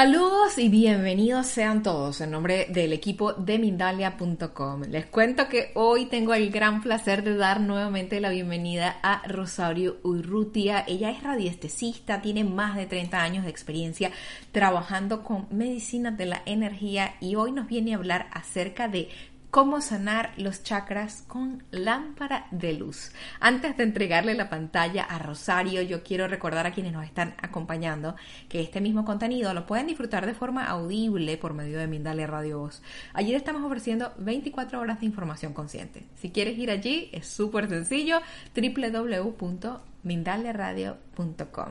Saludos y bienvenidos sean todos en nombre del equipo de Mindalia.com. Les cuento que hoy tengo el gran placer de dar nuevamente la bienvenida a Rosario Urrutia. Ella es radiestesista, tiene más de 30 años de experiencia trabajando con medicinas de la energía y hoy nos viene a hablar acerca de cómo sanar los chakras con lámpara de luz. Antes de entregarle la pantalla a Rosario, yo quiero recordar a quienes nos están acompañando que este mismo contenido lo pueden disfrutar de forma audible por medio de Mindalia Radio Voz. Ayer estamos ofreciendo 24 horas de información consciente. Si quieres ir allí, es súper sencillo, www.mindaliaradio.com.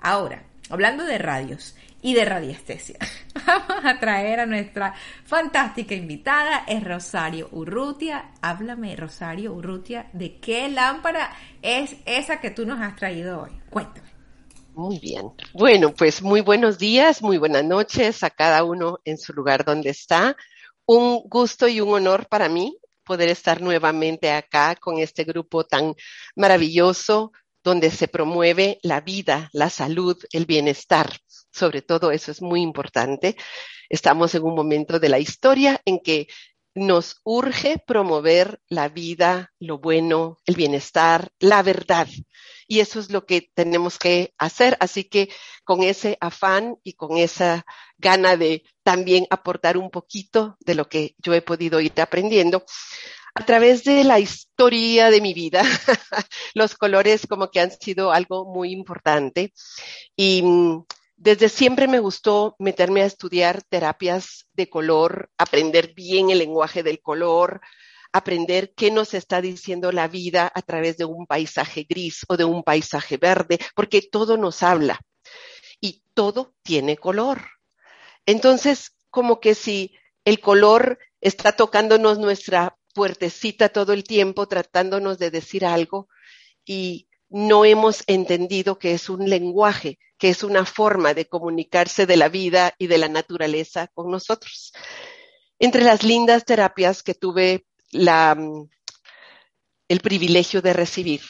Ahora, hablando de radios, y de radiestesia. Vamos a traer a nuestra fantástica invitada, es Rosario Urrutia. Háblame, Rosario Urrutia, de qué lámpara es esa que tú nos has traído hoy. Cuéntame. Muy bien. Bueno, pues muy buenos días, muy buenas noches a cada uno en su lugar donde está. Un gusto y un honor para mí poder estar nuevamente acá con este grupo tan maravilloso donde se promueve la vida, la salud, el bienestar sobre todo eso es muy importante. Estamos en un momento de la historia en que nos urge promover la vida, lo bueno, el bienestar, la verdad. Y eso es lo que tenemos que hacer. Así que con ese afán y con esa gana de también aportar un poquito de lo que yo he podido ir aprendiendo, a través de la historia de mi vida, los colores como que han sido algo muy importante. Y desde siempre me gustó meterme a estudiar terapias de color, aprender bien el lenguaje del color, aprender qué nos está diciendo la vida a través de un paisaje gris o de un paisaje verde, porque todo nos habla y todo tiene color. Entonces, como que si el color está tocándonos nuestra puertecita todo el tiempo, tratándonos de decir algo y no hemos entendido que es un lenguaje, que es una forma de comunicarse de la vida y de la naturaleza con nosotros. Entre las lindas terapias que tuve la, mm, el privilegio de recibir,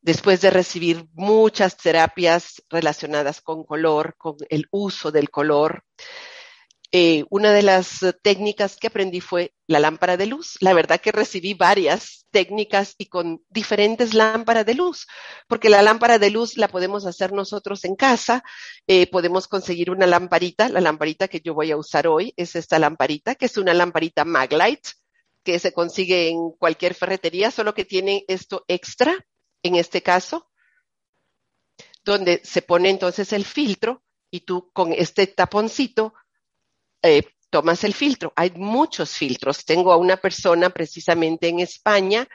después de recibir muchas terapias relacionadas con color, con el uso del color, eh, una de las técnicas que aprendí fue la lámpara de luz. La verdad que recibí varias técnicas y con diferentes lámparas de luz, porque la lámpara de luz la podemos hacer nosotros en casa, eh, podemos conseguir una lamparita, la lamparita que yo voy a usar hoy es esta lamparita, que es una lamparita Maglite, que se consigue en cualquier ferretería, solo que tiene esto extra, en este caso, donde se pone entonces el filtro y tú con este taponcito eh, tomas el filtro. Hay muchos filtros. Tengo a una persona precisamente en España,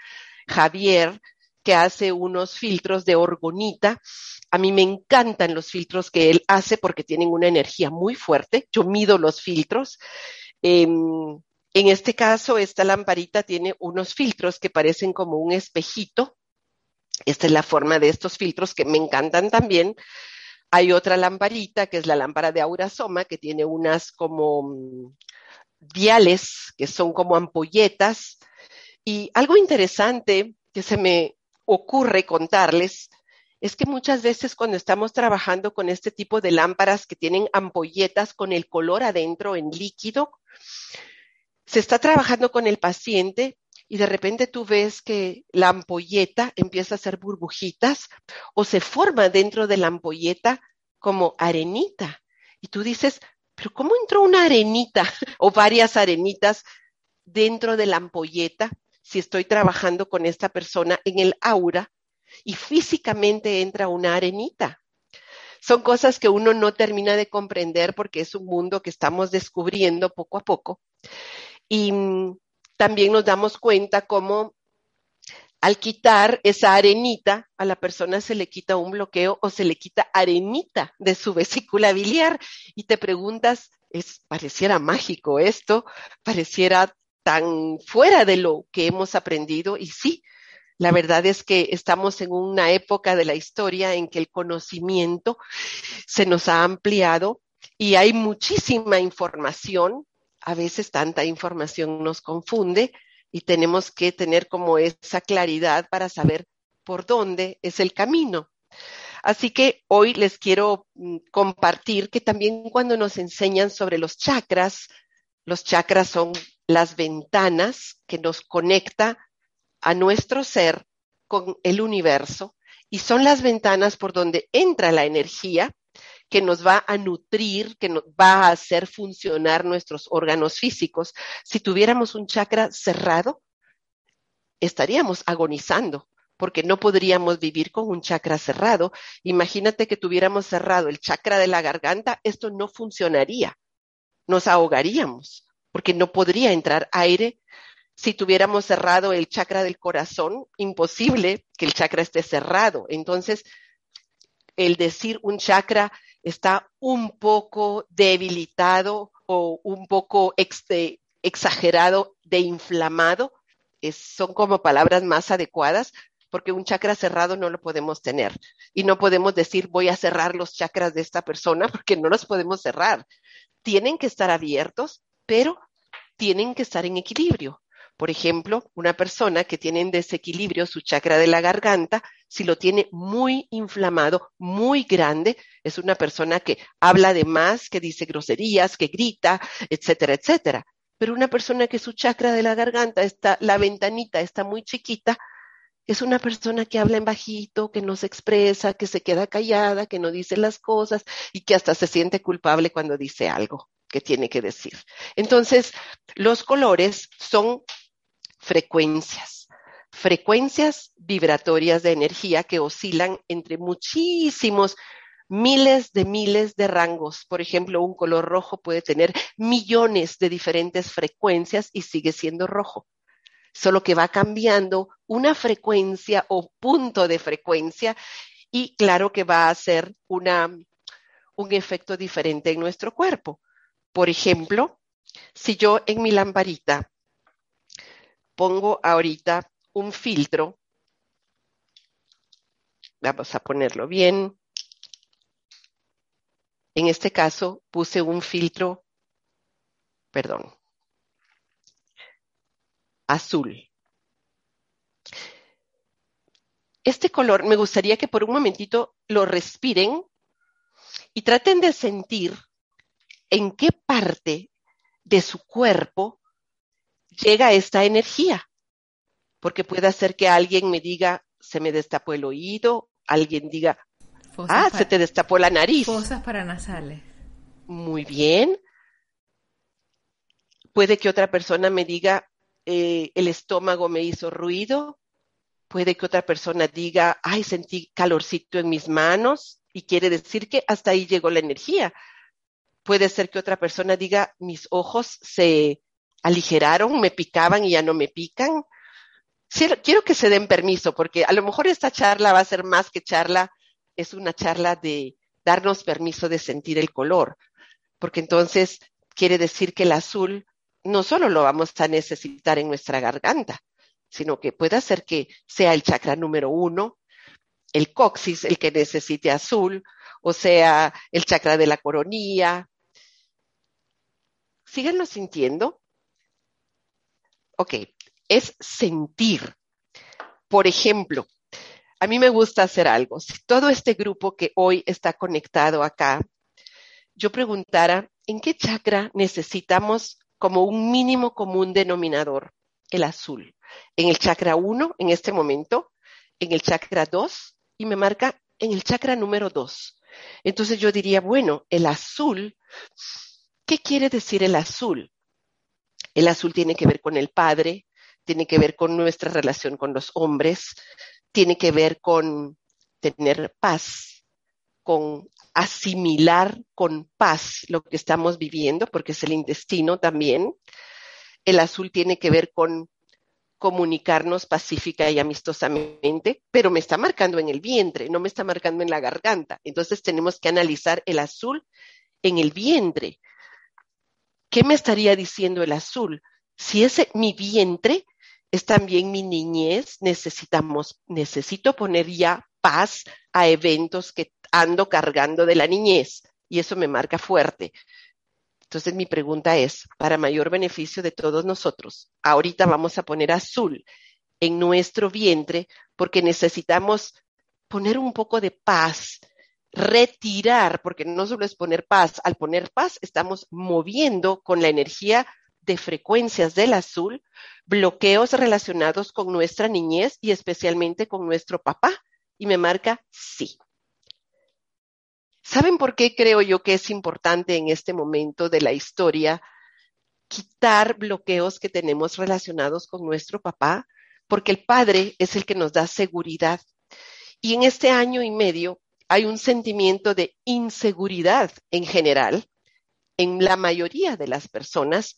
Javier, que hace unos filtros de orgonita. A mí me encantan los filtros que él hace porque tienen una energía muy fuerte. Yo mido los filtros. Em, en este caso, esta lamparita tiene unos filtros que parecen como un espejito. Esta es la forma de estos filtros que me encantan también. Hay otra lamparita que es la lámpara de Aurasoma que tiene unas como mm, viales que son como ampolletas. Y algo interesante que se me ocurre contarles es que muchas veces cuando estamos trabajando con este tipo de lámparas que tienen ampolletas con el color adentro en líquido, se está trabajando con el paciente y de repente tú ves que la ampolleta empieza a hacer burbujitas o se forma dentro de la ampolleta como arenita. Y tú dices, pero ¿cómo entró una arenita o varias arenitas dentro de la ampolleta si estoy trabajando con esta persona en el aura y físicamente entra una arenita? Son cosas que uno no termina de comprender porque es un mundo que estamos descubriendo poco a poco. Y mm, también nos damos cuenta cómo al quitar esa arenita, a la persona se le quita un bloqueo o se le quita arenita de su vesícula biliar. Y te preguntas, es, pareciera mágico esto, pareciera tan fuera de lo que hemos aprendido. Y sí, la verdad es que estamos en una época de la historia en que el conocimiento se nos ha ampliado y hay muchísima información a veces tanta información nos confunde y tenemos que tener como esa claridad para saber por dónde es el camino. Así que hoy les quiero mm, compartir que también cuando nos enseñan sobre los chakras, los chakras son las ventanas que nos conecta a nuestro ser con el universo y son las ventanas por donde entra la energía que nos va a nutrir, que nos va a hacer funcionar nuestros órganos físicos. Si tuviéramos un chakra cerrado, estaríamos agonizando porque no podríamos vivir con un chakra cerrado. Imagínate que tuviéramos cerrado el chakra de la garganta, esto no funcionaría. Nos ahogaríamos porque no podría entrar aire. Si tuviéramos cerrado el chakra del corazón, imposible que el chakra esté cerrado. Entonces, el decir un chakra está un poco debilitado o un poco exagerado de inflamado, son como palabras más adecuadas, porque un chakra cerrado no lo podemos tener. Y no podemos decir voy a cerrar los chakras de esta persona porque no los podemos cerrar. Tienen que estar abiertos, pero tienen que estar en equilibrio. Por ejemplo, una persona que tiene en desequilibrio su chakra de la garganta, si lo tiene muy inflamado, muy grande, es una persona que habla de más, que dice groserías, que grita, etcétera, etcétera. Pero una persona que su chakra de la garganta está, la ventanita está muy chiquita, es una persona que habla en bajito, que no se expresa, que se queda callada, que no dice las cosas y que hasta se siente culpable cuando dice algo que tiene que decir. Entonces, los colores son frecuencias, frecuencias vibratorias de energía que oscilan entre muchísimos miles de miles de rangos. Por ejemplo, un color rojo puede tener millones de diferentes frecuencias y sigue siendo rojo solo que va cambiando una frecuencia o punto de frecuencia y claro que va a ser una, un efecto diferente en nuestro cuerpo. Por ejemplo, si yo en mi lamparita pongo ahorita un filtro, vamos a ponerlo bien. En este caso puse un filtro, perdón, azul. Este color me gustaría que por un momentito lo respiren y traten de sentir en qué parte de su cuerpo llega esta energía. Porque puede ser que alguien me diga, se me destapó el oído, alguien diga, ah, se te destapó la nariz. Fosas paranasales. Muy bien. Puede que otra persona me diga, eh, el estómago me hizo ruido, puede que otra persona diga, ay, sentí calorcito en mis manos y quiere decir que hasta ahí llegó la energía. Puede ser que otra persona diga, mis ojos se aligeraron, me picaban y ya no me pican. quiero que se den permiso porque a lo mejor esta charla va a ser más que charla, es una charla de darnos permiso de sentir el color, porque entonces quiere decir que el azul no solo lo vamos a necesitar en nuestra garganta, sino que puede ser que sea el chakra número uno, el coxis, el que necesite azul, o sea, el chakra de la coronilla. Síganlo sintiendo. Ok, es sentir. Por ejemplo, a mí me gusta hacer algo. Si todo este grupo que hoy está conectado acá, yo preguntara, ¿en qué chakra necesitamos como un mínimo común denominador, el azul. En el chakra 1, en este momento, en el chakra 2, y me marca en el chakra número 2. Entonces yo diría, bueno, el azul, ¿qué quiere decir el azul? El azul tiene que ver con el padre, tiene que ver con nuestra relación con los hombres, tiene que ver con tener paz, con asimilar con paz lo que estamos viviendo, porque es el intestino también. El azul tiene que ver con comunicarnos pacífica y amistosamente, pero me está marcando en el vientre, no me está marcando en la garganta. Entonces tenemos que analizar el azul en el vientre. ¿Qué me estaría diciendo el azul? Si ese mi vientre es también mi niñez, necesitamos, necesito poner ya paz a eventos que ando cargando de la niñez y eso me marca fuerte. Entonces mi pregunta es, para mayor beneficio de todos nosotros, ahorita vamos a poner azul en nuestro vientre porque necesitamos poner un poco de paz retirar, porque no solo es poner paz, al poner paz estamos moviendo con la energía de frecuencias del azul bloqueos relacionados con nuestra niñez y especialmente con nuestro papá. Y me marca sí. ¿Saben por qué creo yo que es importante en este momento de la historia quitar bloqueos que tenemos relacionados con nuestro papá? Porque el padre es el que nos da seguridad. Y en este año y medio hay un sentimiento de inseguridad en general en la mayoría de las personas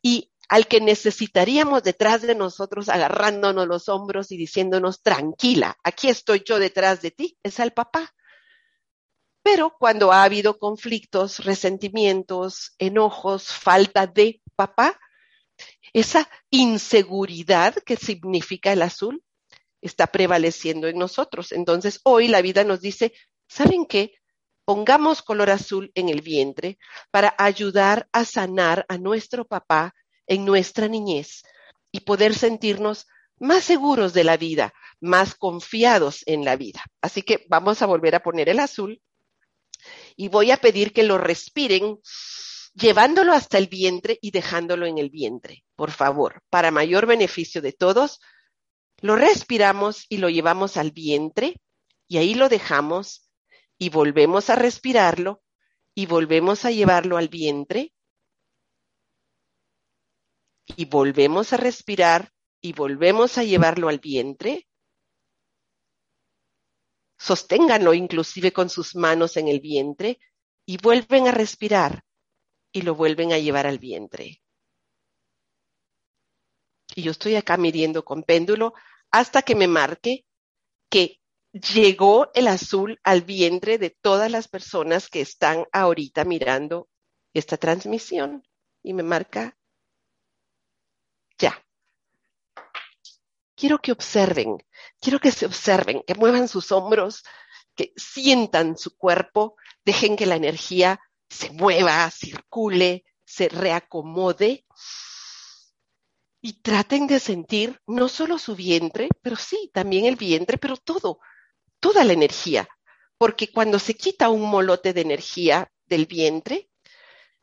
y al que necesitaríamos detrás de nosotros agarrándonos los hombros y diciéndonos, tranquila, aquí estoy yo detrás de ti, es al papá. Pero cuando ha habido conflictos, resentimientos, enojos, falta de papá, esa inseguridad que significa el azul está prevaleciendo en nosotros. Entonces, hoy la vida nos dice, ¿saben qué? Pongamos color azul en el vientre para ayudar a sanar a nuestro papá en nuestra niñez y poder sentirnos más seguros de la vida, más confiados en la vida. Así que vamos a volver a poner el azul y voy a pedir que lo respiren llevándolo hasta el vientre y dejándolo en el vientre, por favor, para mayor beneficio de todos. Lo respiramos y lo llevamos al vientre y ahí lo dejamos y volvemos a respirarlo y volvemos a llevarlo al vientre y volvemos a respirar y volvemos a llevarlo al vientre. Sosténganlo inclusive con sus manos en el vientre y vuelven a respirar y lo vuelven a llevar al vientre y yo estoy acá midiendo con péndulo hasta que me marque que llegó el azul al vientre de todas las personas que están ahorita mirando esta transmisión y me marca ya. Quiero que observen, quiero que se observen, que muevan sus hombros, que sientan su cuerpo, dejen que la energía se mueva, circule, se reacomode y traten de sentir no solo su vientre, pero sí, también el vientre, pero todo, toda la energía. Porque cuando se quita un molote de energía del vientre,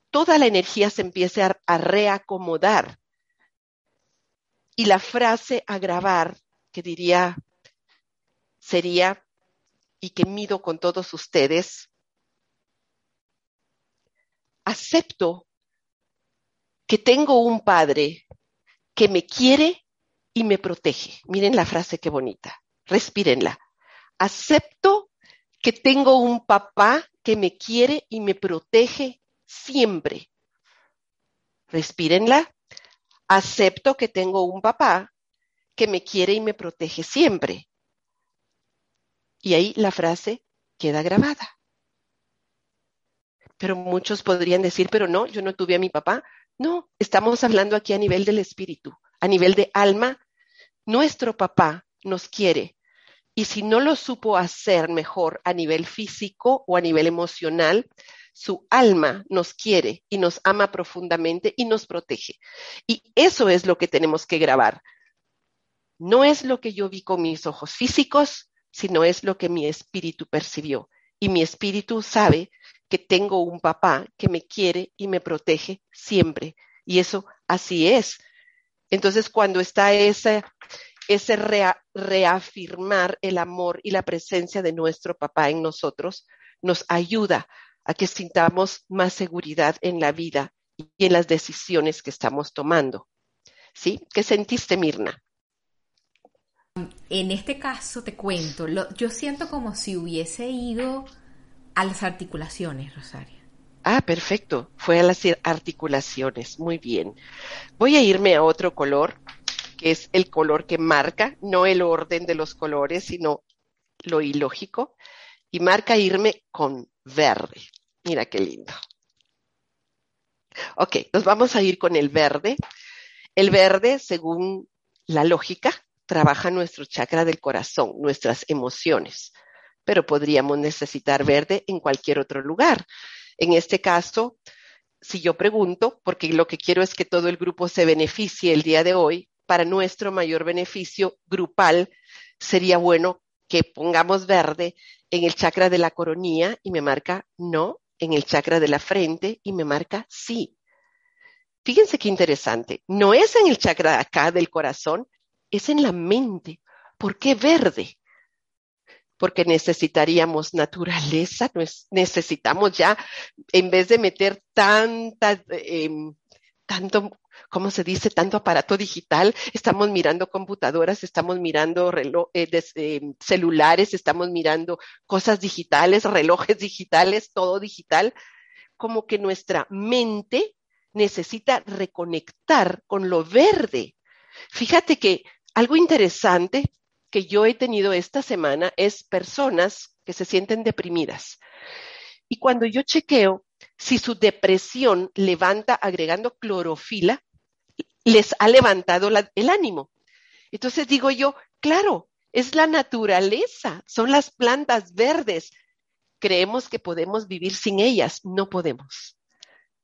toda la energía se empieza a, reacomodar. Y la frase a grabar, que diría, sería, y que mido con todos ustedes, acepto que tengo un padre que me quiere y me protege. Miren la frase qué bonita. Respírenla. Acepto que tengo un papá que me quiere y me protege siempre. Respírenla. Acepto que tengo un papá que me quiere y me protege siempre. Y ahí la frase queda grabada. Pero muchos podrían decir, pero no, yo no tuve a mi papá. No, estamos hablando aquí a nivel del espíritu, a nivel de alma. Nuestro papá nos quiere y si no lo supo hacer mejor a nivel físico o a nivel emocional, su alma nos quiere y nos ama profundamente y nos protege. Y eso es lo que tenemos que grabar. No es lo que yo vi con mis ojos físicos, sino es lo que mi espíritu percibió. Y mi espíritu sabe que tengo un papá que me quiere y me protege siempre. Y eso así es. Entonces, cuando está ese, ese reafirmar el amor y la presencia de nuestro papá en nosotros, nos ayuda a que sintamos más seguridad en la vida y en las decisiones que estamos tomando. ¿Sí? ¿Qué sentiste, Mirna? En este caso, te cuento, yo siento como si hubiese ido a las articulaciones, Rosario. Ah, perfecto. Fue a las articulaciones. Muy bien. Voy a irme a otro color, que es el color que marca, no el orden de los colores, sino lo ilógico. Y marca irme con verde. Mira qué lindo. Ok, nos vamos a ir con el verde. El verde, según la lógica, trabaja nuestro chakra del corazón, nuestras emociones pero podríamos necesitar verde en cualquier otro lugar. En este caso, si yo pregunto, porque lo que quiero es que todo el grupo se beneficie el día de hoy, para nuestro mayor beneficio grupal, sería bueno que pongamos verde en el chakra de la coronilla y me marca no, en el chakra de la frente y me marca sí. Fíjense qué interesante. No es en el chakra acá del corazón, es en la mente. ¿Por qué verde? Porque necesitaríamos naturaleza, necesitamos ya, en vez de meter tanta, em, tanto ¿cómo se dice? Tanto aparato digital, estamos mirando computadoras, estamos mirando eh, eh, celulares, estamos mirando cosas digitales, relojes digitales, todo digital, como que nuestra mente necesita reconectar con lo verde. Fíjate que algo interesante que yo he tenido esta semana es personas que se sienten deprimidas. Y cuando yo chequeo si su depresión levanta agregando clorofila, les ha levantado el ánimo. Entonces digo yo, claro, es la naturaleza, son las plantas verdes. Creemos que podemos vivir sin ellas, no podemos.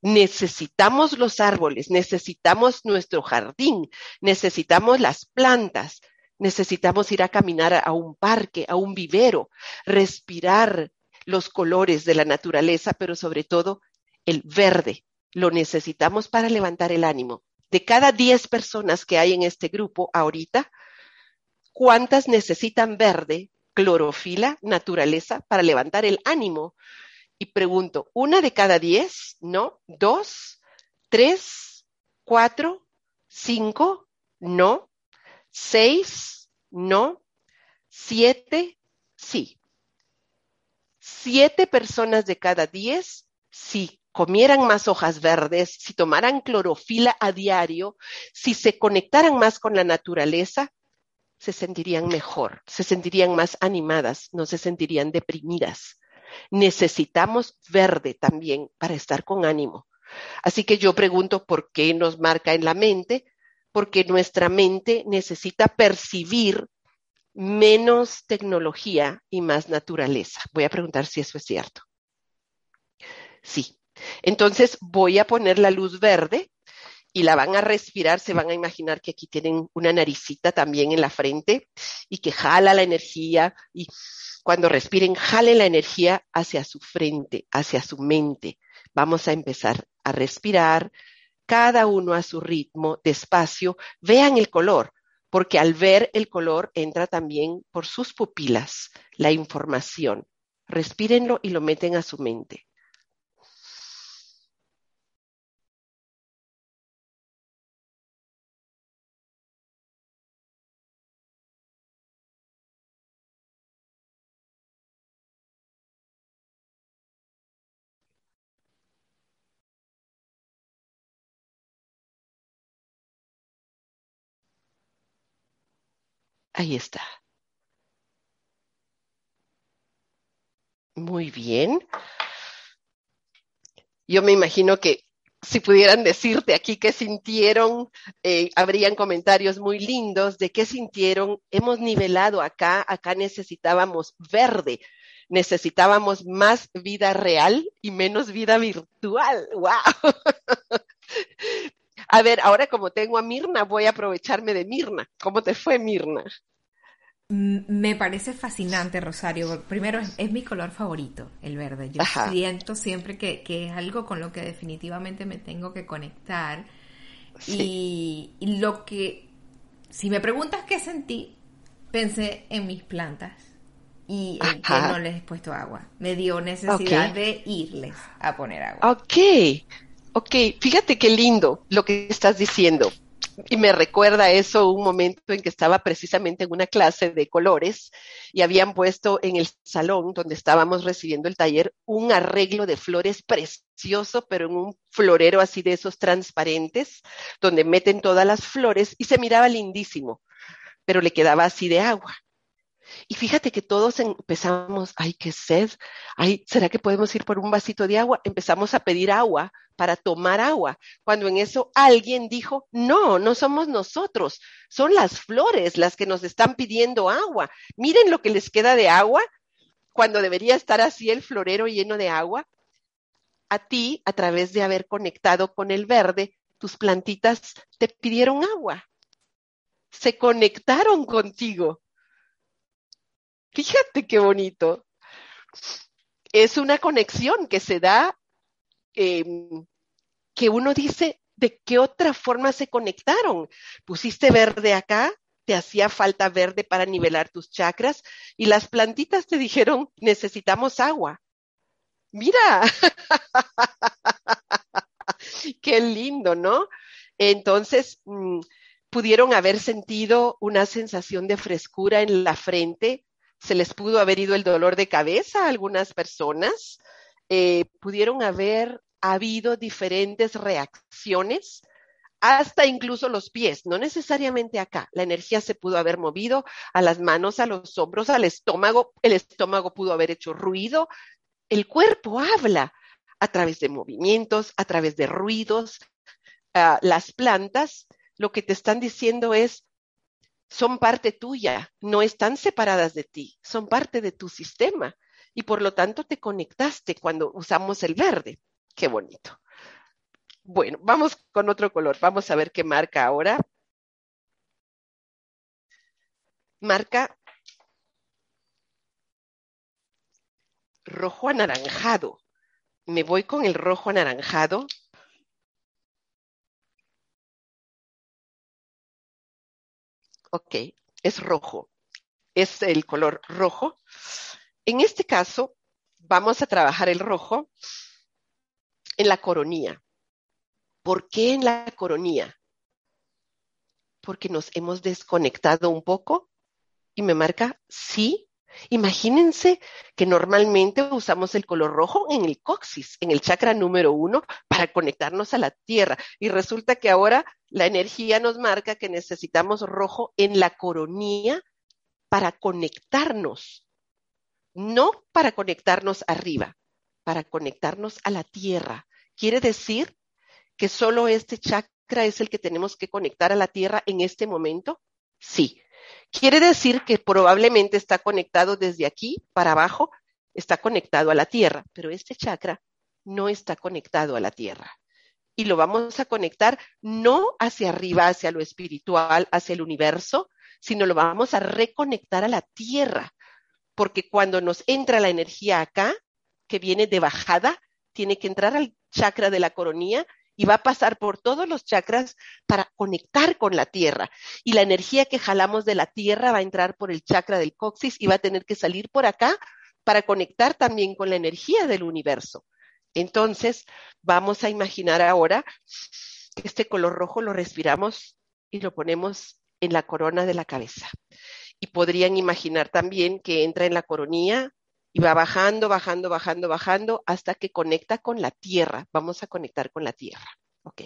Necesitamos los árboles, necesitamos nuestro jardín, necesitamos las plantas, necesitamos ir a caminar a un parque, a un vivero, respirar los colores de la naturaleza, pero sobre todo el verde. Lo necesitamos para levantar el ánimo de cada 10 personas que hay en este grupo ahorita, ¿cuántas necesitan verde, clorofila, naturaleza para levantar el ánimo? Y pregunto, ¿una de cada 10? ¿No? ¿Dos? ¿Tres? ¿Cuatro? ¿Cinco? ¿No? ¿Seis? ¿No? ¿Siete? Sí. Siete personas de cada 10, sí comieran más hojas verdes, si tomaran clorofila a diario, si se conectaran más con la naturaleza, se sentirían mejor, se sentirían más animadas, no se sentirían deprimidas. Necesitamos verde también para estar con ánimo. Así que yo pregunto por qué nos marca en la mente, porque nuestra mente necesita percibir menos tecnología y más naturaleza. Voy a preguntar si eso es cierto. Sí, entonces voy a poner la luz verde y la van a respirar, se van a imaginar que aquí tienen una naricita también en la frente y que jala la energía y cuando respiren, jale la energía hacia su frente, hacia su mente. Vamos a empezar a respirar, cada uno a su ritmo, despacio. Vean el color, porque al ver el color entra también por sus pupilas la información. Respírenlo y lo meten a su mente. Ahí está. Muy bien. Yo me imagino que si pudieran decirte aquí qué sintieron, eh, habrían comentarios muy lindos de qué sintieron. Hemos nivelado acá, acá necesitábamos verde, necesitábamos más vida real y menos vida virtual. ¡Wow! A ver, ahora como tengo a Mirna, voy a aprovecharme de Mirna. ¿Cómo te fue, Mirna? Me parece fascinante, Rosario. Primero, es, mi color favorito, el verde. Yo siento siempre que, es algo con lo que definitivamente me tengo que conectar. Y, lo que, si me preguntas qué sentí, pensé en mis plantas y en que no les he puesto agua. Me dio necesidad de irles a poner agua. Ok, Ok, fíjate qué lindo lo que estás diciendo. Y me recuerda eso un momento en que estaba precisamente en una clase de colores y habían puesto en el salón donde estábamos recibiendo el taller un arreglo de flores precioso, pero en un florero así de esos transparentes, donde meten todas las flores y se miraba lindísimo, pero le quedaba así de agua. Y fíjate que todos empezamos, ay, qué sed, ay, ¿será que podemos ir por un vasito de agua? Empezamos a pedir agua para tomar agua, cuando en eso alguien dijo, no, no somos nosotros, son las flores las que nos están pidiendo agua. Miren lo que les queda de agua cuando debería estar así el florero lleno de agua. A ti, a través de haber conectado con el verde, tus plantitas te pidieron agua. Se conectaron contigo Fíjate qué bonito. Es una conexión que se da, em, que uno dice, ¿de qué otra forma se conectaron? Pusiste verde acá, te hacía falta verde para nivelar tus chakras y las plantitas te dijeron, necesitamos agua. Mira, qué lindo, ¿no? Entonces, mm, pudieron haber sentido una sensación de frescura en la frente, se les pudo haber ido el dolor de cabeza a algunas personas, eh, pudieron haber habido diferentes reacciones hasta incluso los pies, no necesariamente acá. La energía se pudo haber movido a las manos, a los hombros, al estómago. El estómago pudo haber hecho ruido. El cuerpo habla a través de movimientos, a través de ruidos. Uh, las plantas lo que te están diciendo es, son parte tuya, no están separadas de ti, son parte de tu sistema. Y por lo tanto te conectaste cuando usamos el verde. Qué bonito. Bueno, vamos con otro color. Vamos a ver qué marca ahora. Marca rojo anaranjado. Me voy con el rojo anaranjado. Ok, es rojo. Es el color rojo. En este caso, vamos a trabajar el rojo en la coronilla. ¿Por qué en la coronilla? Porque nos hemos desconectado un poco y me marca sí. Imagínense que normalmente usamos el color rojo en el coxis, en el chakra número uno, para conectarnos a la tierra. Y resulta que ahora la energía nos marca que necesitamos rojo en la coronilla para conectarnos. No para conectarnos arriba, para conectarnos a la tierra. Quiere decir que solo este chakra es el que tenemos que conectar a la Tierra en este momento? Sí. Quiere decir que probablemente está conectado desde aquí para abajo, está conectado a la Tierra, pero este chakra no está conectado a la Tierra. Y lo vamos a conectar no hacia arriba, hacia lo espiritual, hacia el universo, sino lo vamos a reconectar a la Tierra, porque cuando nos entra la energía acá, que viene de bajada, tiene que entrar al chakra de la coronilla y va a pasar por todos los chakras para conectar con la tierra. Y la energía que jalamos de la tierra va a entrar por el chakra del coxis y va a tener que salir por acá para conectar también con la energía del universo. Entonces, vamos a imaginar ahora que este color rojo lo respiramos y lo ponemos en la corona de la cabeza. Y podrían imaginar también que entra en la coronilla y va bajando, bajando, bajando, bajando hasta que conecta con la tierra. Vamos a conectar con la tierra. Ok.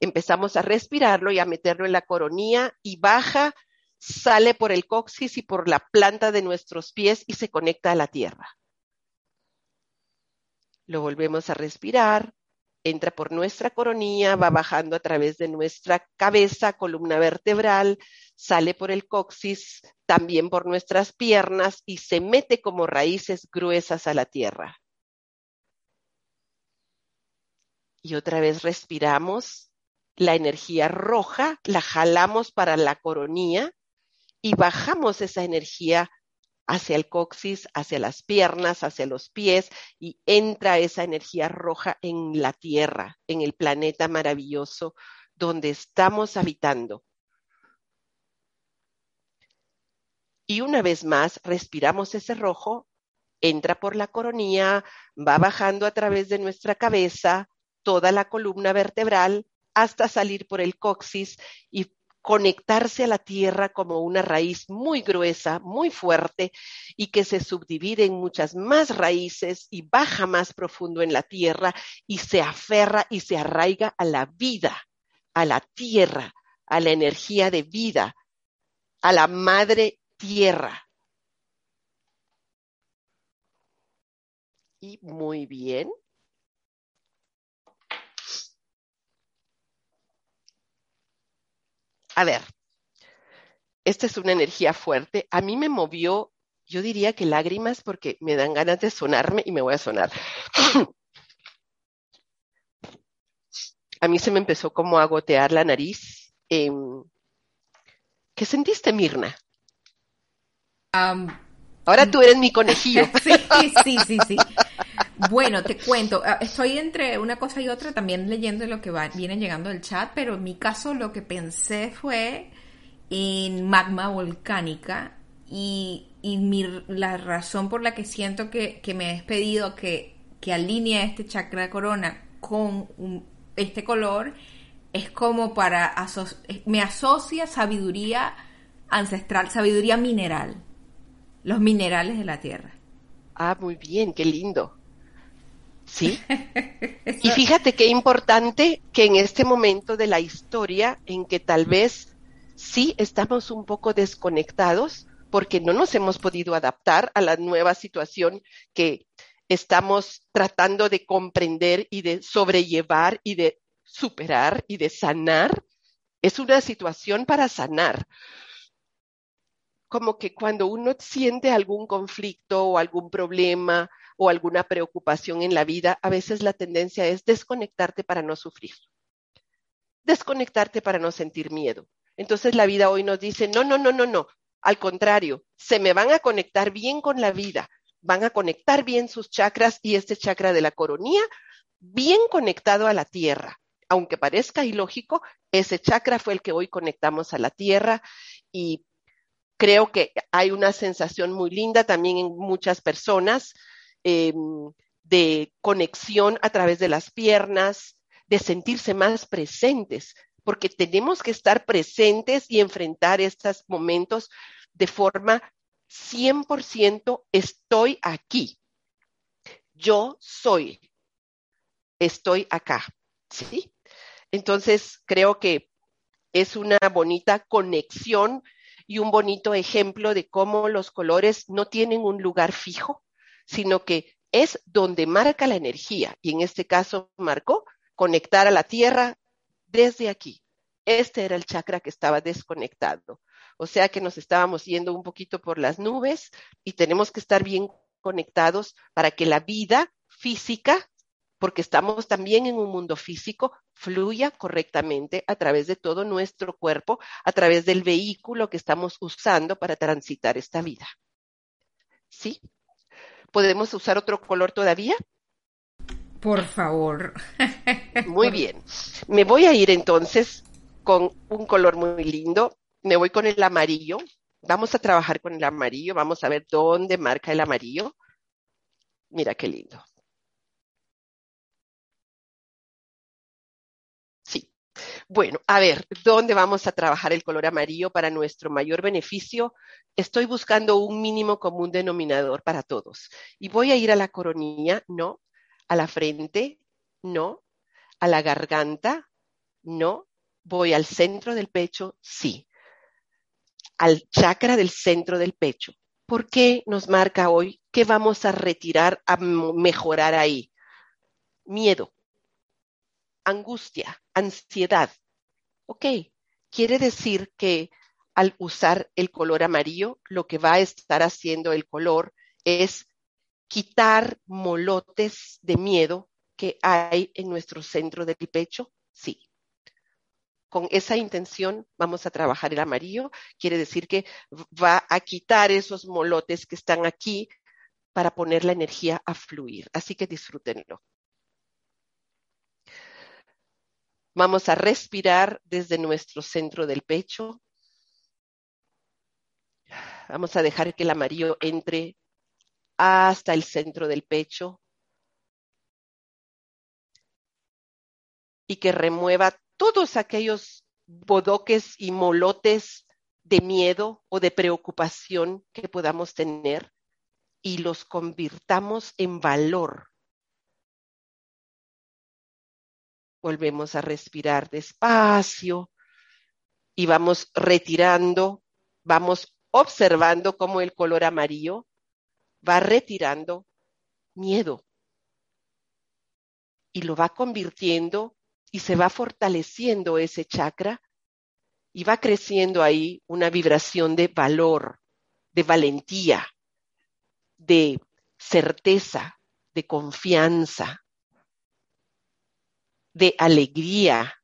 Empezamos a respirarlo y a meterlo en la coronilla y baja, sale por el coxis y por la planta de nuestros pies y se conecta a la tierra. Lo volvemos a respirar, entra por nuestra coronilla, va bajando a través de nuestra cabeza, columna vertebral, sale por el coxis, también por nuestras piernas y se mete como raíces gruesas a la tierra. Y otra vez respiramos la energía roja, la jalamos para la coronilla y bajamos esa energía hacia el coxis, hacia las piernas, hacia los pies y entra esa energía roja en la Tierra, en el planeta maravilloso donde estamos habitando. Y una vez más respiramos ese rojo, entra por la coronilla, va bajando a través de nuestra cabeza, toda la columna vertebral, hasta salir por el coxis y conectarse a la tierra como una raíz muy gruesa, muy fuerte y que se subdivide en muchas más raíces y baja más profundo en la tierra y se aferra y se arraiga a la vida, a la tierra, a la energía de vida, a la madre tierra. Y muy bien. A ver, esta es una energía fuerte. A mí me movió, yo diría que lágrimas porque me dan ganas de sonarme y me voy a sonar. a mí se me empezó como a gotear la nariz. Eh, ¿Qué sentiste, Mirna? Ahora tú eres mi conejillo. sí, sí, sí, sí. Bueno, te cuento, ah, estoy entre una cosa y otra también leyendo lo que va, viene llegando del chat, pero en mi caso lo que pensé fue en magma volcánica y, la razón por la que siento que, me he pedido que, que alinee este chakra corona con este color es como para, me asocia sabiduría ancestral, sabiduría mineral, los minerales de la tierra. Ah, muy bien, qué lindo. Sí. y fíjate qué importante que en este momento de la historia en que tal vez sí estamos un poco desconectados porque no nos hemos podido adaptar a la nueva situación que estamos tratando de comprender y de sobrellevar y de superar y de sanar, es una situación para sanar. Como que cuando uno siente algún conflicto o algún problema o alguna preocupación en la vida, a veces la tendencia es desconectarte para no sufrir, desconectarte para no sentir miedo. Entonces la vida hoy nos dice, no, no, no, no, no, al contrario, se me van a conectar bien con la vida, van a conectar bien sus chakras y este chakra de la coronía bien conectado a la tierra. Aunque parezca ilógico, ese chakra fue el que hoy conectamos a la tierra y creo que hay una sensación muy linda también en muchas personas Em, de conexión a través de las piernas, de sentirse más presentes, porque tenemos que estar presentes y enfrentar estos momentos de forma 100% estoy aquí. Yo soy. Estoy acá. ¿Sí? Entonces, creo que es una bonita conexión y un bonito ejemplo de cómo los colores no tienen un lugar fijo, sino que es donde marca la energía. Y en este caso marcó conectar a la tierra desde aquí. Este era el chakra que estaba desconectado. O sea que nos estábamos yendo un poquito por las nubes y tenemos que estar bien conectados para que la vida física, porque estamos también en un mundo físico, fluya correctamente a través de todo nuestro cuerpo, a través del vehículo que estamos usando para transitar esta vida. ¿Sí? ¿Podemos usar otro color todavía? Por favor. Muy bien. Me voy a ir entonces con un color muy lindo. Me voy con el amarillo. Vamos a trabajar con el amarillo. Vamos a ver dónde marca el amarillo. Mira qué lindo. Bueno, a ver, ¿dónde vamos a trabajar el color amarillo para nuestro mayor beneficio? Estoy buscando un mínimo común denominador para todos. Y voy a ir a la coronilla, no. A la frente, no. A la garganta, no. Voy al centro del pecho, sí. Al chakra del centro del pecho. ¿Por qué nos marca hoy? ¿Qué vamos a retirar, a mejorar ahí? Miedo, angustia, ansiedad. Ok, quiere decir que al usar el color amarillo, lo que va a estar haciendo el color es quitar molotes de miedo que hay en nuestro centro del pecho. Sí. Con esa intención vamos a trabajar el amarillo. Quiere decir que va a quitar esos molotes que están aquí para poner la energía a fluir. Así que disfrútenlo. Vamos a respirar desde nuestro centro del pecho. Vamos a dejar que el amarillo entre hasta el centro del pecho y que remueva todos aquellos bodoques y molotes de miedo o de preocupación que podamos tener y los convirtamos en valor Volvemos a respirar despacio y vamos retirando, vamos observando cómo el color amarillo va retirando miedo. Y lo va convirtiendo y se va fortaleciendo ese chakra y va creciendo ahí una vibración de valor, de valentía, de certeza, de confianza, de alegría.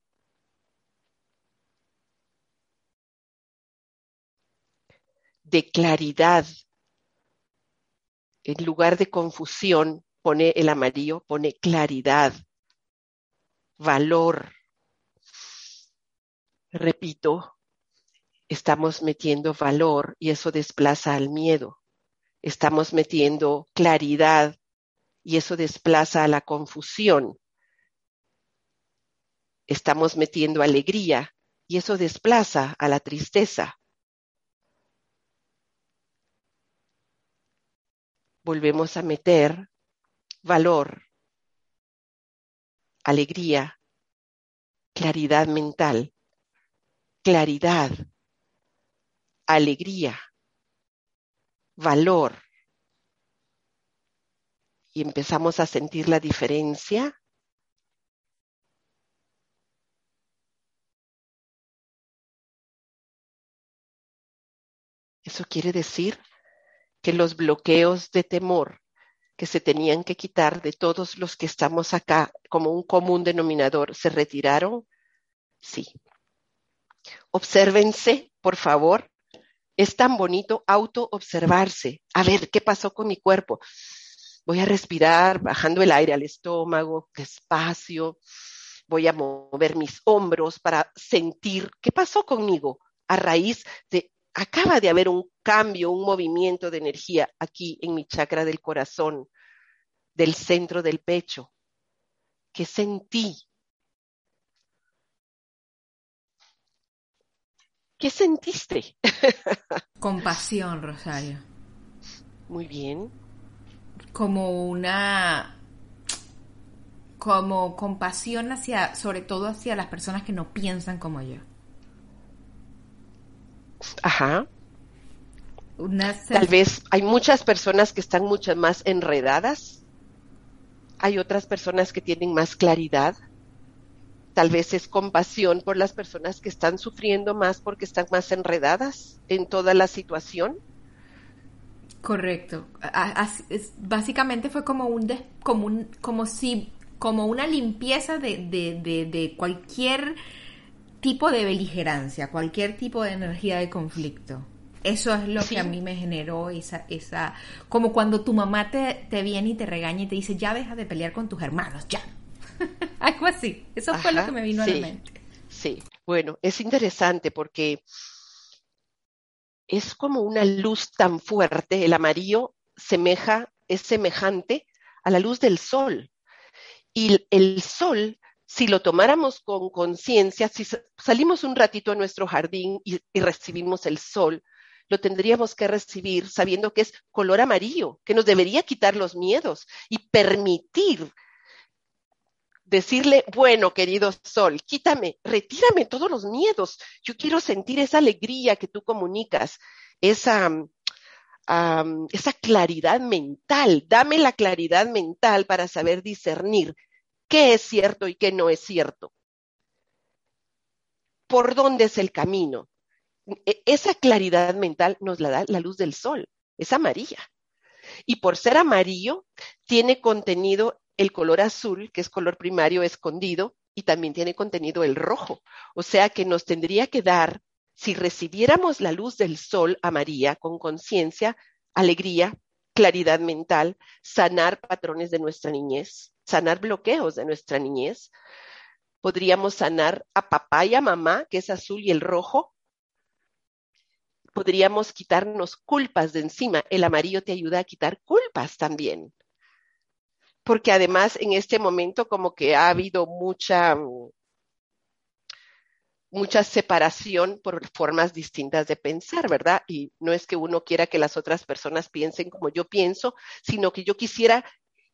de claridad. En lugar de confusión, pone el amarillo, pone claridad, valor. Repito, estamos metiendo valor y eso desplaza al miedo. Estamos metiendo claridad y eso desplaza a la confusión. Estamos metiendo alegría y eso desplaza a la tristeza. Volvemos a meter valor, alegría, claridad mental, claridad, alegría, valor. Y empezamos a sentir la diferencia Eso quiere decir que los bloqueos de temor que se tenían que quitar de todos los que estamos acá como un común denominador se retiraron? Sí. Obsérvense, por favor. Es tan bonito auto-observarse. A ver, ¿qué pasó con mi cuerpo? Voy a respirar bajando el aire al estómago, despacio. Voy a mover mis hombros para sentir qué pasó conmigo a raíz de acaba de haber un cambio, un movimiento de energía aquí en mi chakra del corazón, del centro del pecho. ¿Qué sentí? ¿Qué sentiste? Compasión, Rosario. Muy bien. Como una como compasión hacia, sobre todo hacia las personas que no piensan como yo. Ajá. Tal vez hay muchas personas que están mucho más enredadas. Hay otras personas que tienen más claridad. Tal vez es compasión por las personas que están sufriendo más porque están más enredadas en toda la situación. Correcto. básicamente fue como un, como como si como una limpieza de, de cualquier tipo de beligerancia, cualquier tipo de energía de conflicto. Eso es lo que a mí me generó esa, esa, como cuando tu mamá te, te, viene y te regaña y te dice, ya deja de pelear con tus hermanos, ya. Algo así. Eso fue lo que me vino a la mente. Sí, bueno, es interesante porque es como una luz tan fuerte, el amarillo semeja, es semejante a la luz del sol. Y el sol si lo tomáramos con conciencia, si salimos un ratito a nuestro jardín y, recibimos el sol, lo tendríamos que recibir sabiendo que es color amarillo, que nos debería quitar los miedos y permitir decirle, bueno, querido sol, quítame, retírame todos los miedos. Yo quiero sentir esa alegría que tú comunicas, esa, esa claridad mental. Dame la claridad mental para saber discernir qué es cierto y qué no es cierto. ¿Por dónde es el camino? E, esa claridad mental nos la da la luz del sol, es amarilla. Y por ser amarillo, tiene contenido el color azul, que es color primario escondido, y también tiene contenido el rojo. O sea que nos tendría que dar, si recibiéramos la luz del sol amarilla con conciencia, alegría, claridad mental, sanar patrones de nuestra niñez, sanar bloqueos de nuestra niñez. Podríamos sanar a papá y a mamá, que es azul y el rojo. Podríamos quitarnos culpas de encima. El amarillo te ayuda a quitar culpas también. Porque además en este momento como que ha habido mucha mucha separación por formas distintas de pensar, ¿verdad? Y no es que uno quiera que las otras personas piensen como yo pienso, sino que yo quisiera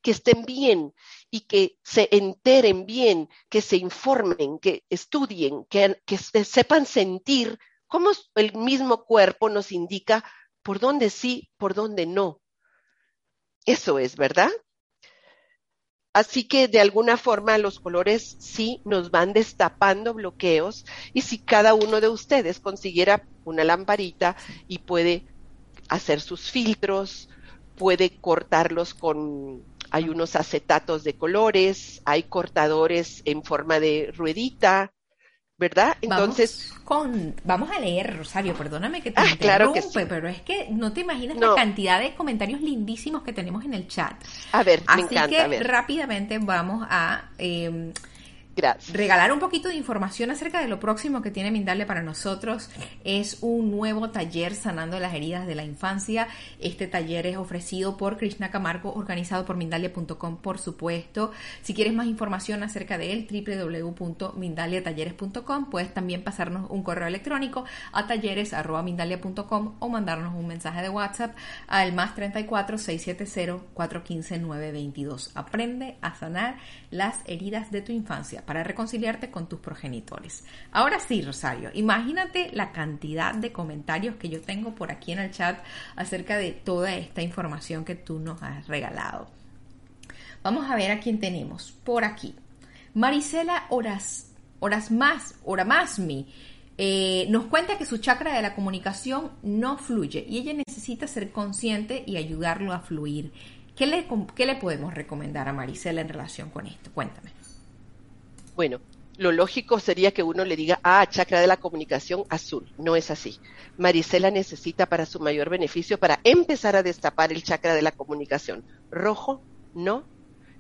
que estén bien y que se enteren bien, que se informen, que estudien, que, sepan sentir cómo el mismo cuerpo nos indica por dónde sí, por dónde no. Eso es, ¿verdad? Así que de alguna forma los colores sí nos van destapando bloqueos y si cada uno de ustedes consiguiera una lamparita y puede hacer sus filtros, puede cortarlos con hay unos acetatos de colores, hay cortadores en forma de ruedita, ¿verdad? Entonces... Vamos, con, vamos a leer, Rosario, perdóname que te ah, claro que pero es que no te imaginas la cantidad de comentarios lindísimos que tenemos en el chat. A ver, Así me encanta. que rápidamente vamos a... Eh, Regalar un poquito de información acerca de lo próximo que tiene Mindalia para nosotros es un nuevo taller sanando las heridas de la infancia. Este taller es ofrecido por Krishna Camargo, organizado por Mindalia.com, por supuesto. Si quieres más información acerca de él, www.mindaliatalleres.com. Puedes también pasarnos un correo electrónico a talleres.mindalia.com o mandarnos un mensaje de WhatsApp al más 34 670 415 922. Aprende a sanar las heridas de tu infancia para reconciliarte con tus progenitores. Ahora sí, Rosario, imagínate la cantidad de comentarios que yo tengo por aquí en el chat acerca de toda esta información que tú nos has regalado. Vamos a ver a quién tenemos por aquí. Marisela Horas, Horas más, Oramasmi. Eh, nos cuenta que su chakra de la comunicación no fluye y ella necesita ser consciente y ayudarlo a fluir. ¿Qué le, ¿Qué le podemos recomendar a Marisela en relación con esto? Cuéntame. Bueno, lo lógico sería que uno le diga, ah, chakra de la comunicación azul. No es así. Marisela necesita para su mayor beneficio, para empezar a destapar el chakra de la comunicación. Rojo, no.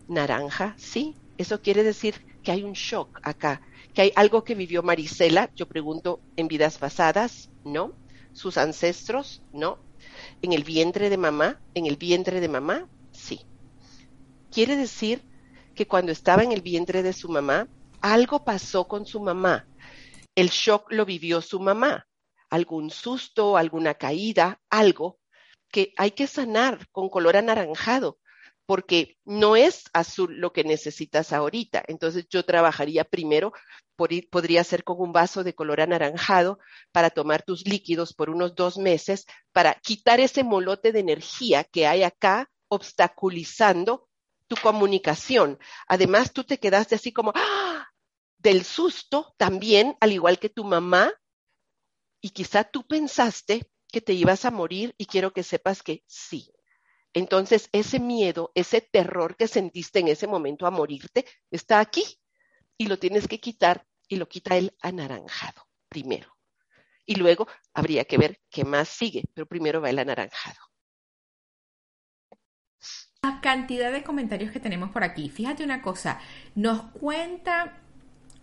Naranja, sí. Eso quiere decir que hay un shock acá, que hay algo que vivió Marisela, yo pregunto, en vidas pasadas, no. Sus ancestros, no. En el vientre de mamá, en el vientre de mamá, sí. Quiere decir que cuando estaba en el vientre de su mamá, algo pasó con su mamá. El shock lo vivió su mamá. Algún susto, alguna caída, algo que hay que sanar con color anaranjado, porque no es azul lo que necesitas ahorita. Entonces yo trabajaría primero, podría ser con un vaso de color anaranjado para tomar tus líquidos por unos dos meses, para quitar ese molote de energía que hay acá obstaculizando tu comunicación. Además, tú te quedaste así como, ¡ah! Del susto también, al igual que tu mamá, y quizá tú pensaste que te ibas a morir y quiero que sepas que sí. Entonces, ese miedo, ese terror que sentiste en ese momento a morirte, está aquí y lo tienes que quitar y lo quita el anaranjado primero. Y luego habría que ver qué más sigue, pero primero va el anaranjado. La cantidad de comentarios que tenemos por aquí. Fíjate una cosa, nos cuenta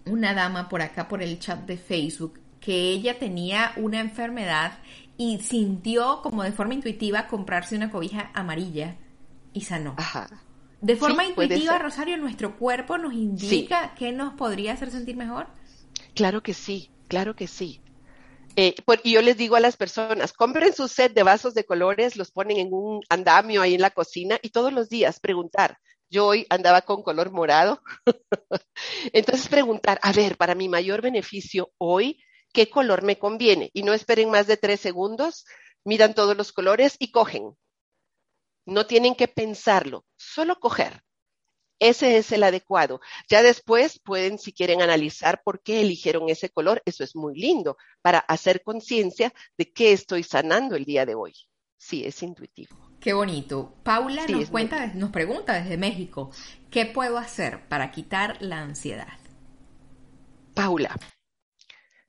una dama por acá por el chat de Facebook que ella tenía una enfermedad y sintió como de forma intuitiva comprarse una cobija amarilla y sanó. De forma intuitiva, Rosario, nuestro cuerpo nos indica qué nos podría hacer sentir mejor. Claro que sí, claro que sí. Eh, y yo les digo a las personas, compren su set de vasos de colores, los ponen en un andamio ahí en la cocina y todos los días preguntar, yo hoy andaba con color morado. Entonces preguntar, a ver, para mi mayor beneficio hoy, ¿qué color me conviene? Y no esperen más de tres segundos, miran todos los colores y cogen. No tienen que pensarlo, solo coger. Ese es el adecuado. Ya después pueden, si quieren, analizar por qué eligieron ese color. Eso es muy lindo para hacer conciencia de qué estoy sanando el día de hoy. Sí, es intuitivo. Qué bonito. Paula nos cuenta, nos pregunta desde México, ¿qué puedo hacer para quitar la ansiedad? Paula.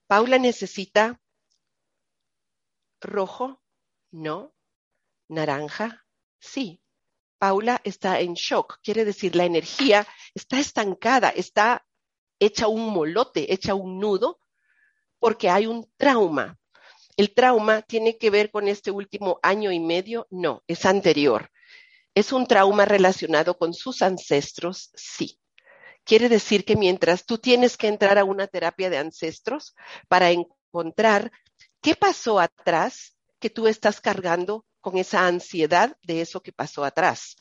Paula necesita rojo, no. Naranja, sí. Paula está en shock, quiere decir la energía está estancada, está hecha un molote, hecha un nudo, porque hay un trauma, ¿El trauma tiene que ver con este último año y medio? No, es anterior. ¿Es un trauma relacionado con sus ancestros? Sí. Quiere decir que mientras tú tienes que entrar a una terapia de ancestros para encontrar qué pasó atrás que tú estás cargando con esa ansiedad de eso que pasó atrás.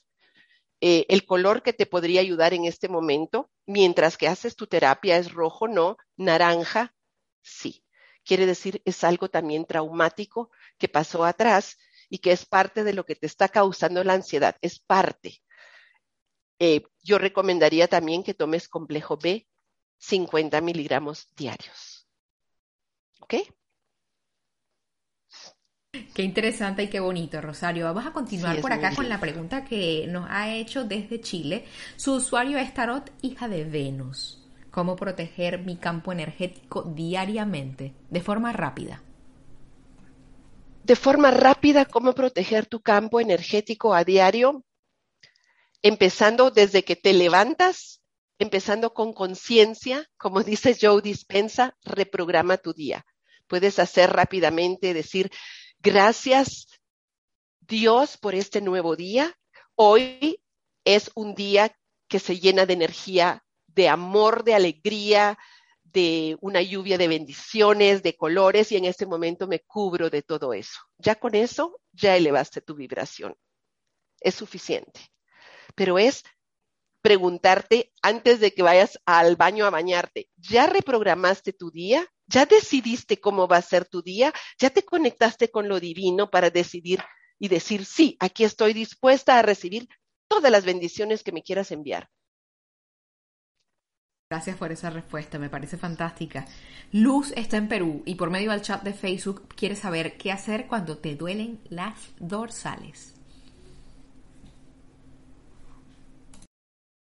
Eh, el color que te podría ayudar en este momento, mientras que haces tu terapia, es rojo, no, naranja, sí quiere decir es algo también traumático que pasó atrás y que es parte de lo que te está causando la ansiedad, es parte. Eh, yo recomendaría también que tomes complejo B 50 miligramos diarios. ¿Ok? Qué interesante y qué bonito, Rosario. Vamos a continuar por acá con la pregunta que nos ha hecho desde Chile. Su usuario es Tarot, hija de Venus. Cómo proteger mi campo energético diariamente, de forma rápida. De forma rápida, cómo proteger tu campo energético a diario, empezando desde que te levantas, empezando con conciencia, como dice Joe Dispensa, reprograma tu día. Puedes hacer rápidamente, decir, gracias Dios por este nuevo día. Hoy es un día que se llena de energía, de amor, de alegría, de una lluvia de bendiciones, de colores, y en este momento me cubro de todo eso. Ya con eso, ya elevaste tu vibración. Es suficiente. Pero es preguntarte antes de que vayas al baño a bañarte, ¿ya reprogramaste tu día? ¿Ya decidiste cómo va a ser tu día? ¿Ya te conectaste con lo divino para decidir y decir, sí, aquí estoy dispuesta a recibir todas las bendiciones que me quieras enviar? Gracias por esa respuesta, me parece fantástica. Luz está en Perú y por medio del chat de Facebook quiere saber qué hacer cuando te duelen las dorsales.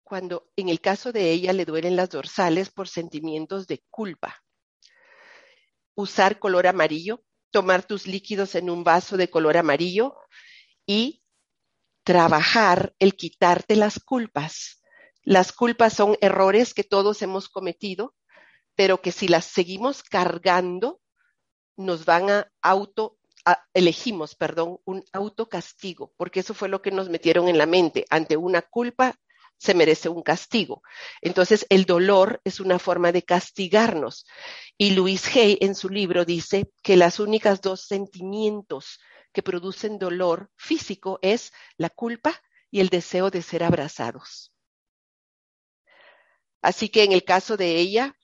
Cuando en el caso de ella le duelen las dorsales por sentimientos de culpa. Usar color amarillo, tomar tus líquidos en un vaso de color amarillo y trabajar el quitarte las culpas las culpas son errores que todos hemos cometido, pero que si las seguimos cargando, nos van a auto, elegimos, perdón, un autocastigo, porque eso fue lo que nos metieron en la mente. Ante una culpa se merece un castigo. Entonces, el dolor es una forma de castigarnos. Y Luis Hay en su libro dice que las únicas dos sentimientos que producen dolor físico es la culpa y el deseo de ser abrazados. Así que en el caso de ella,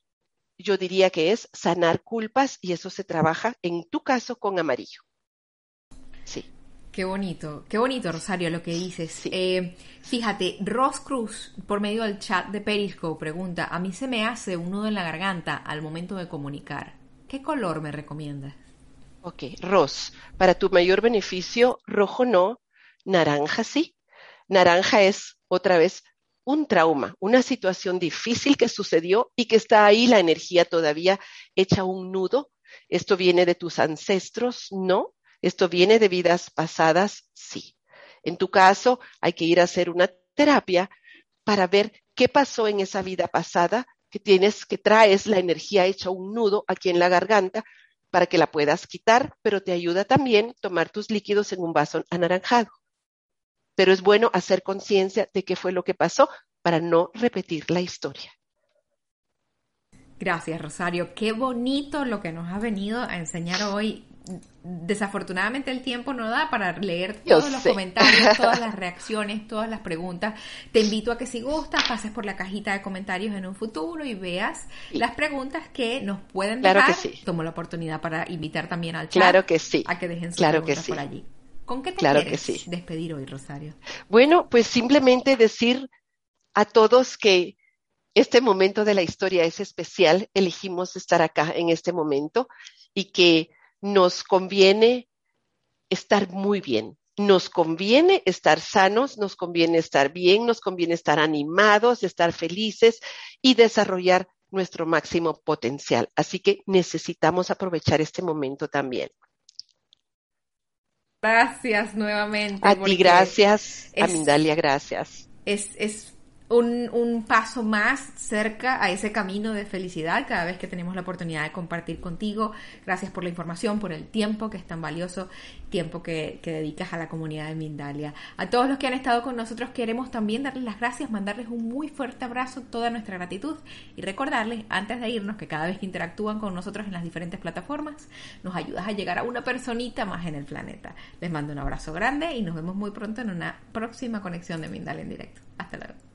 yo diría que es sanar culpas y eso se trabaja en tu caso con amarillo. Sí. Qué bonito, qué bonito, Rosario, lo que dices. Eh, fíjate, Ross Cruz, por medio del chat de Periscope, pregunta, a mí se me hace un nudo en la garganta al momento de comunicar. ¿Qué color me recomiendas? Ok, Ross, para tu mayor beneficio, rojo no, naranja sí. Naranja es, otra vez, un trauma, una situación difícil que sucedió y que está ahí la energía todavía hecha un nudo. ¿Esto viene de tus ancestros? No. ¿Esto viene de vidas pasadas? Sí. En tu caso, hay que ir a hacer una terapia para ver qué pasó en esa vida pasada, que tienes, que traes la energía hecha un nudo aquí en la garganta para que la puedas quitar, pero te ayuda también tomar tus líquidos en un vaso anaranjado pero es bueno hacer conciencia de qué fue lo que pasó para no repetir la historia. Gracias, Rosario. Qué bonito lo que nos ha venido a enseñar hoy. Desafortunadamente el tiempo no da para leer todos los comentarios, todas las reacciones, todas las preguntas. Te invito a que si gustas pases por la cajita de comentarios en un futuro y veas las preguntas que nos pueden dejar. Claro que sí. Tomo la oportunidad para invitar también al chat claro que sí. a que dejen sus claro preguntas que por allí. ¿Con qué te Claro quieres que sí. despedir hoy, Rosario? Bueno, pues simplemente decir a todos que este momento de la historia es especial, elegimos estar acá en este momento y que nos conviene estar muy bien. Nos conviene estar sanos, nos conviene estar bien, nos conviene estar animados, estar felices y desarrollar nuestro máximo potencial. Así que necesitamos aprovechar este momento también. Gracias nuevamente. A ti, gracias. A es- Mindalia, gracias. Es, es un, paso más cerca a ese camino de felicidad cada vez que tenemos la oportunidad de compartir contigo. Gracias por la información, por el tiempo que es tan valioso, tiempo que, que dedicas a la comunidad de Mindalia. A todos los que han estado con nosotros queremos también darles las gracias, mandarles un muy fuerte abrazo, toda nuestra gratitud y recordarles antes de irnos que cada vez que interactúan con nosotros en las diferentes plataformas, nos ayudas a llegar a una personita más en el planeta. Les mando un abrazo grande y nos vemos muy pronto en una próxima conexión de Mindalia en directo. Hasta luego.